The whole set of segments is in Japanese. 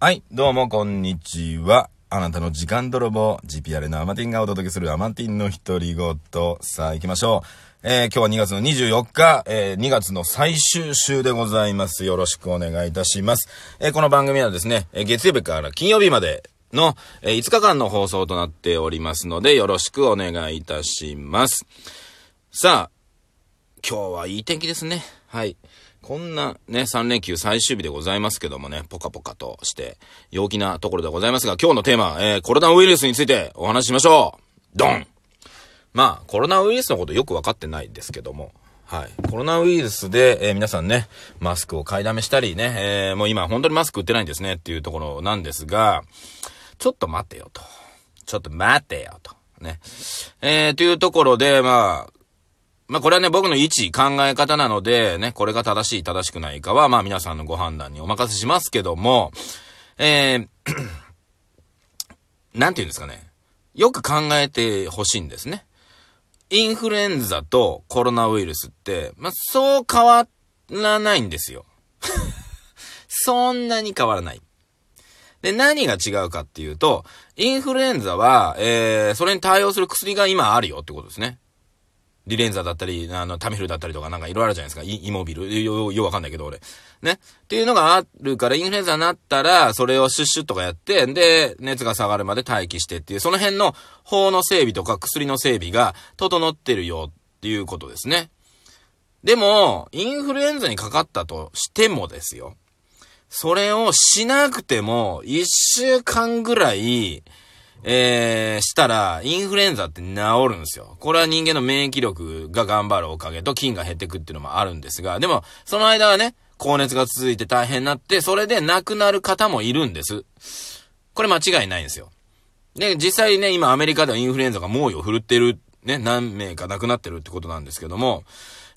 はい、どうもこんにちは。あなたの時間泥棒、GPR のアマティンがお届けするアマティンの独り言。さあ行きましょう。えー、今日は2月の24日、えー、2月の最終週でございます。よろしくお願いいたします。えー、この番組はですね、え月曜日から金曜日までの、え5日間の放送となっておりますので、よろしくお願いいたします。さあ、今日はいい天気ですね。はい。こんなね、3連休最終日でございますけどもね、ポカポカとして、陽気なところでございますが、今日のテーマ、えー、コロナウイルスについてお話ししましょうドンまあ、コロナウイルスのことよくわかってないですけども、はい。コロナウイルスで、えー皆さんね、マスクを買いだめしたりね、えーもう今本当にマスク売ってないんですねっていうところなんですが、ちょっと待てよと。ちょっと待てよと。ね。えー、というところで、まあ、まあこれはね、僕の一考え方なので、ね、これが正しい正しくないかは、まあ皆さんのご判断にお任せしますけども、えー、なんて言うんですかね。よく考えてほしいんですね。インフルエンザとコロナウイルスって、まあそう変わらないんですよ。そんなに変わらない。で、何が違うかっていうと、インフルエンザは、えー、それに対応する薬が今あるよってことですね。リレンザだったり、あの、タミフルだったりとかなんかいろいろあるじゃないですか。イイモビル。よ、よ、わかんないけど俺。ね。っていうのがあるから、インフルエンザになったら、それをシュッシュッとかやって、で、熱が下がるまで待機してっていう、その辺の法の整備とか薬の整備が整ってるよっていうことですね。でも、インフルエンザにかかったとしてもですよ。それをしなくても、一週間ぐらい、えー、したら、インフルエンザって治るんですよ。これは人間の免疫力が頑張るおかげと菌が減ってくっていうのもあるんですが、でも、その間はね、高熱が続いて大変になって、それで亡くなる方もいるんです。これ間違いないんですよ。で、実際ね、今アメリカではインフルエンザが猛威を振るってる、ね、何名か亡くなってるってことなんですけども、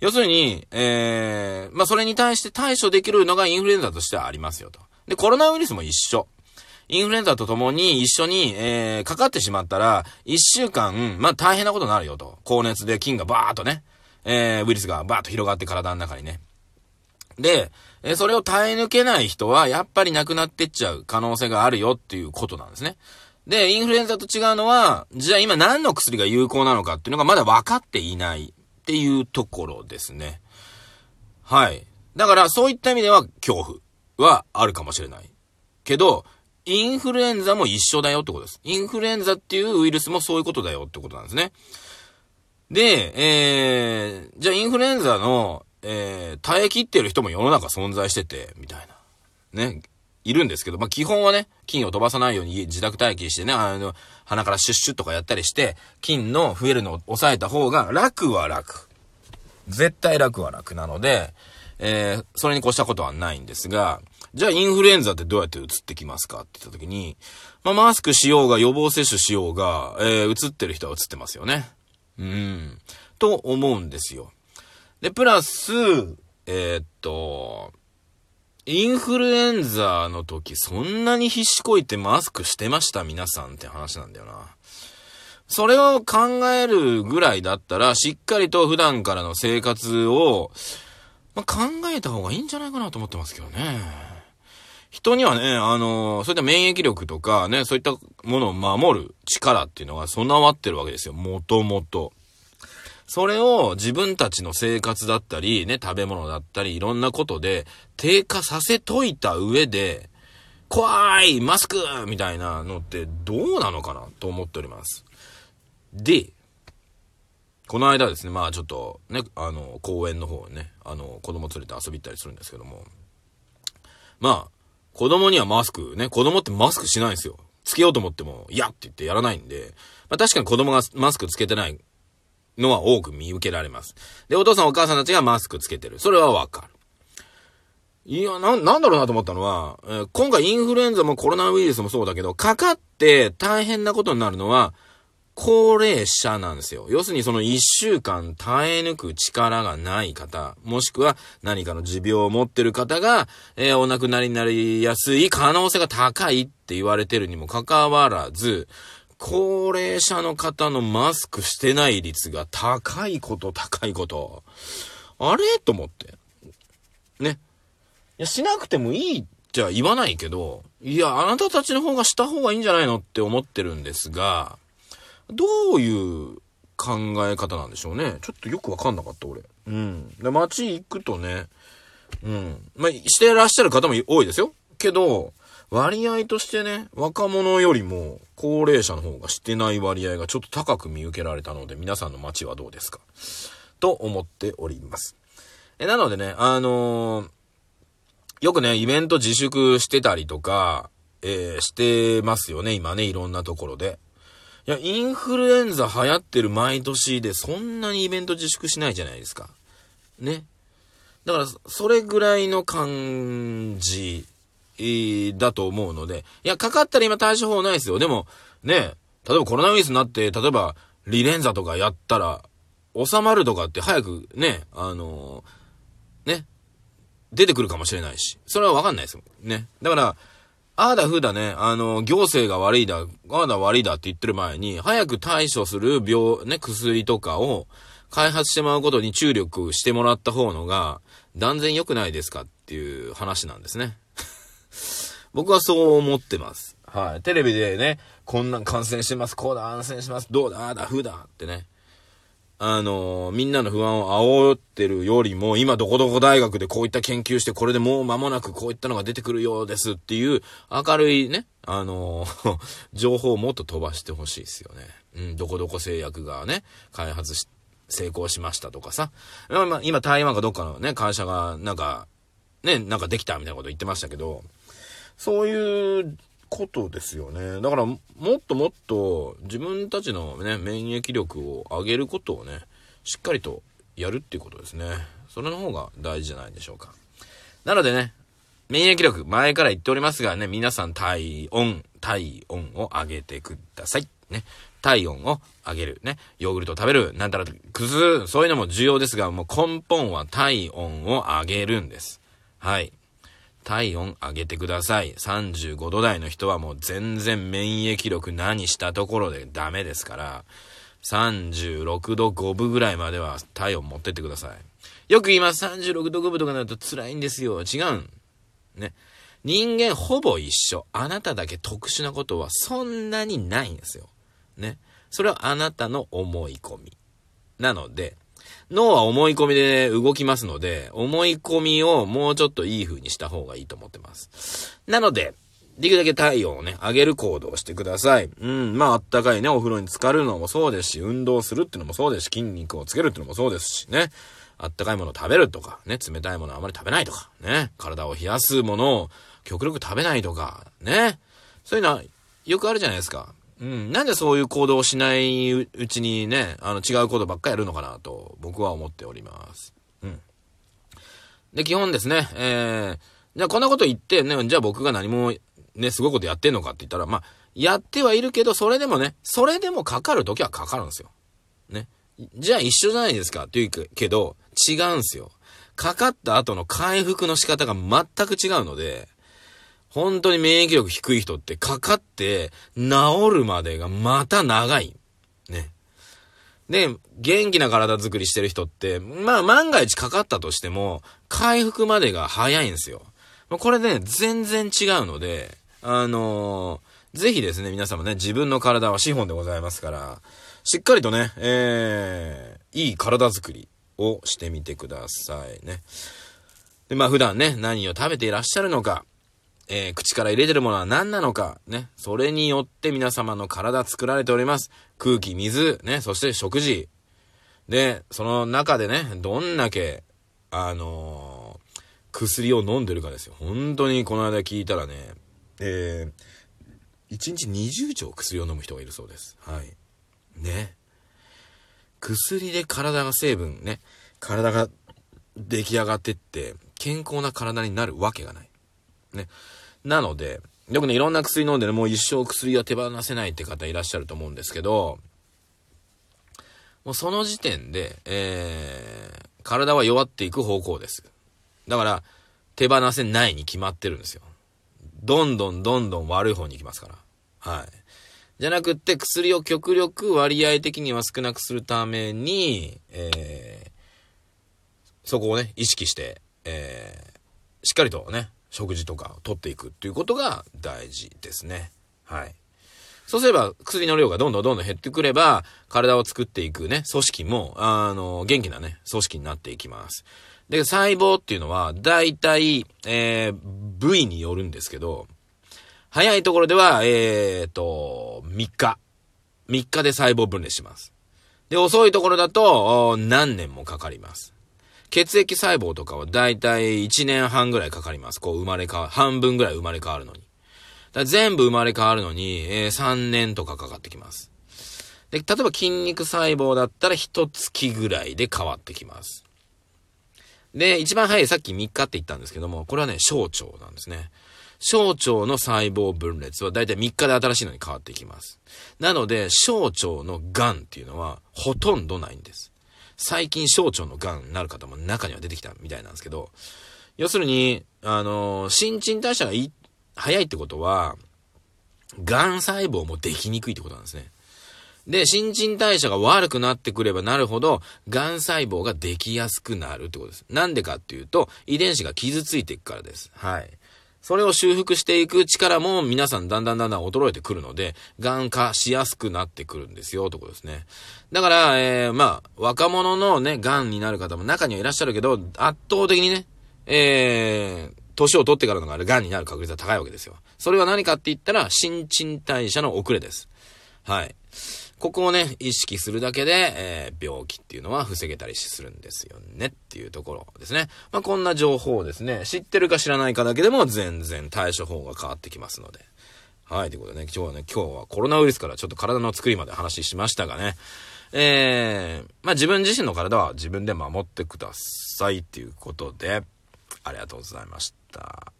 要するに、えー、まあ、それに対して対処できるのがインフルエンザとしてはありますよと。で、コロナウイルスも一緒。インフルエンザと共に一緒に、えー、かかってしまったら、一週間、まあ、大変なことになるよと。高熱で菌がバーっとね、えー、ウイルスがバーっと広がって体の中にね。で、えそれを耐え抜けない人は、やっぱり亡くなってっちゃう可能性があるよっていうことなんですね。で、インフルエンザと違うのは、じゃあ今何の薬が有効なのかっていうのがまだ分かっていないっていうところですね。はい。だからそういった意味では恐怖はあるかもしれない。けど、インフルエンザも一緒だよってことです。インフルエンザっていうウイルスもそういうことだよってことなんですね。で、えー、じゃあインフルエンザの、えー、耐え切ってる人も世の中存在してて、みたいな。ね。いるんですけど、まあ、基本はね、菌を飛ばさないように自宅待機してね、あの、鼻からシュッシュッとかやったりして、菌の増えるのを抑えた方が楽は楽。絶対楽は楽なので、えー、それに越したことはないんですが、じゃあインフルエンザってどうやって移ってきますかって言った時に、まあ、マスクしようが予防接種しようが、えー、移ってる人は移ってますよね。うん。と思うんですよ。で、プラス、えーっと、インフルエンザの時そんなに必死こいてマスクしてました？皆さんって話なんだよな。それを考えるぐらいだったら、しっかりと普段からの生活を、まあ、考えた方がいいんじゃないかなと思ってますけどね。人にはね、あの、そういった免疫力とかね、そういったものを守る力っていうのが備わってるわけですよ。もともと。それを自分たちの生活だったり、ね、食べ物だったり、いろんなことで低下させといた上で、怖いマスクみたいなのってどうなのかな？と思っております。で、この間ですね、まあちょっとね、あの、公園の方ね、あの、子供連れて遊び行ったりするんですけども、まあ、子供にはマスクね、子供ってマスクしないんですよ。つけようと思っても、いやって言ってやらないんで、まあ確かに子供がマスクつけてないのは多く見受けられます。で、お父さんお母さんたちがマスクつけてる。それはわかる。いや、な、なんだろうなと思ったのは、えー今回インフルエンザもコロナウイルスもそうだけど、かかって大変なことになるのは、高齢者なんですよ。要するにその一週間耐え抜く力がない方、もしくは何かの持病を持ってる方が、えーお亡くなりになりやすい可能性が高いって言われてるにもかかわらず、高齢者の方のマスクしてない率が高いこと高いこと。あれ？と思って。ね。いや、しなくてもいいじゃ言わないけど、いや、あなたたちの方がした方がいいんじゃないのって思ってるんですが、どういう考え方なんでしょうね。ちょっとよくわかんなかった、俺。うん。で、街行くとね、うん。まあ、してらっしゃる方も多いですよ。けど、割合としてね、若者よりも高齢者の方がしてない割合がちょっと高く見受けられたので、皆さんの街はどうですか？と思っております。え、なのでね、あのー、よくね、イベント自粛してたりとか、えー、してますよね、今ね、いろんなところで。いや、インフルエンザ流行ってる毎年で、そんなにイベント自粛しないじゃないですか。ね。だから、それぐらいの感じだと思うので、いや、かかったら今対処法ないですよ。でも、ね、例えばコロナウイルスになって、例えば、リレンザとかやったら、収まるとかって早くね、あのー、ね、出てくるかもしれないし、それはわかんないですよ。ね。だから、ああだふうだね、あの、行政が悪いだ、ああだ悪いだって言ってる前に、早く対処する病、ね、薬とかを開発してもらうことに注力してもらった方のが、断然良くないですかっていう話なんですね。僕はそう思ってます。はい。テレビでね、こんなん感染してます、こうだ、感染します、どうだ、ああだ、ふうだってね。あの、みんなの不安を煽ってるよりも、今どこどこ大学でこういった研究して、これでもう間もなくこういったのが出てくるようですっていう明るいね、あの、情報をもっと飛ばしてほしいですよね。うん、どこどこ製薬がね、開発し、成功しましたとかさ。まあ、今台湾かどっかのね、会社がなんか、ね、なんかできたみたいなこと言ってましたけど、そういうことですよね。だから、もっともっと自分たちのね、免疫力を上げることをね、しっかりとやるっていうことですね。それの方が大事じゃないでしょうか。なのでね、免疫力、前から言っておりますがね、皆さん体温、体温を上げてください。ね。体温を上げる。ね。ヨーグルトを食べる。なんたら、くず、そういうのも重要ですが、もう根本は体温を上げるんです。はい。体温上げてください。35度台の人はもう全然免疫力何したところでダメですから、36度5分ぐらいまでは体温持ってってください。よく言います。36度5分とかになると辛いんですよ。違うん。ね。人間ほぼ一緒。あなただけ特殊なことはそんなにないんですよ。ね。それはあなたの思い込み。なので、脳は思い込みで動きますので、思い込みをもうちょっといい風にした方がいいと思ってます。なので、できるだけ体温をね、上げる行動をしてください。うん、まああったかいね、お風呂に浸かるのもそうですし、運動するってのもそうですし、筋肉をつけるってのもそうですしね。あったかいものを食べるとか、ね、冷たいものをあまり食べないとか、ね、体を冷やすものを極力食べないとか、ね。そういうのはよくあるじゃないですか。うん。なんでそういう行動をしないうちにね、あの、違うことばっかやるのかなと、僕は思っております。うん。で、基本ですね、えー、じゃあこんなこと言って、ね、じゃあ僕が何も、ね、すごいことやってんのかって言ったら、まあ、やってはいるけど、それでもね、それでもかかるときはかかるんですよ。ね。じゃあ一緒じゃないですかって言うけど、違うんすよ。かかった後の回復の仕方が全く違うので、本当に免疫力低い人ってかかって治るまでがまた長い。ね。で、元気な体作りしてる人って、まあ万が一かかったとしても、回復までが早いんですよ。これね、全然違うので、あのー、ぜひですね、皆様ね、自分の体は資本でございますから、しっかりとね、えー、いい体作りをしてみてくださいね。で、まあ普段ね、何を食べていらっしゃるのか、えー、口から入れてるものは何なのか、ね。それによって皆様の体作られております。空気、水、ね。そして食事。で、その中でね、どんだけ、あのー、薬を飲んでるかですよ。本当にこの間聞いたらね、えー、1日20錠薬を飲む人がいるそうです。はい。ね。薬で体が成分ね、体が出来上がってって、健康な体になるわけがない。ね。なので、よくね、いろんな薬飲んでね、もう一生薬は手放せないって方いらっしゃると思うんですけど、もうその時点で、えー、体は弱っていく方向です。だから、手放せないに決まってるんですよ。どんどんどんどん悪い方に行きますから。はい。じゃなくって、薬を極力割合的には少なくするために、えー、そこをね、意識して、えー、しっかりとね、食事とかを取っていくっていうことが大事ですね。はい。そうすれば薬の量がどんどんどんどん減ってくれば、体を作っていくね、組織も、あの、元気なね、組織になっていきます。で、細胞っていうのは、大体、えー、部位によるんですけど、早いところでは、えーと、3日。3日で細胞分裂します。で、遅いところだと、何年もかかります。血液細胞とかはだいたい1年半ぐらいかかります。こう生まれ変わる。半分ぐらい生まれ変わるのに。だ全部生まれ変わるのに、えー、3年とかかかってきます。で、例えば筋肉細胞だったら1月ぐらいで変わってきます。で、一番早いさっき3日って言ったんですけども、これはね、小腸なんですね。小腸の細胞分裂はだいたい3日で新しいのに変わっていきます。なので、小腸の癌っていうのはほとんどないんです。最近小腸の癌になる方も中には出てきたみたいなんですけど、要するに、あの新陳代謝がい早いってことは、癌細胞もできにくいってことなんですね。で、新陳代謝が悪くなってくればなるほど、癌細胞ができやすくなるってことです。なんでかっていうと、遺伝子が傷ついていくからです。はい。それを修復していく力も皆さんだんだんだんだん衰えてくるので、癌化しやすくなってくるんですよ、ところですね。だから、えー、まあ、若者のね、癌になる方も中にはいらっしゃるけど、圧倒的にね、えー、年を取ってからのが癌になる確率は高いわけですよ。それは何かって言ったら、新陳代謝の遅れです。はい。ここをね、意識するだけで、えー、病気っていうのは防げたりするんですよねっていうところですね。まあ、こんな情報をですね、知ってるか知らないかだけでも全然対処法が変わってきますので。はい、ということでね、今日はね、今日はコロナウイルスからちょっと体の作りまで話しましたがね、えー、まあ、自分自身の体は自分で守ってくださいっていうことで、ありがとうございました。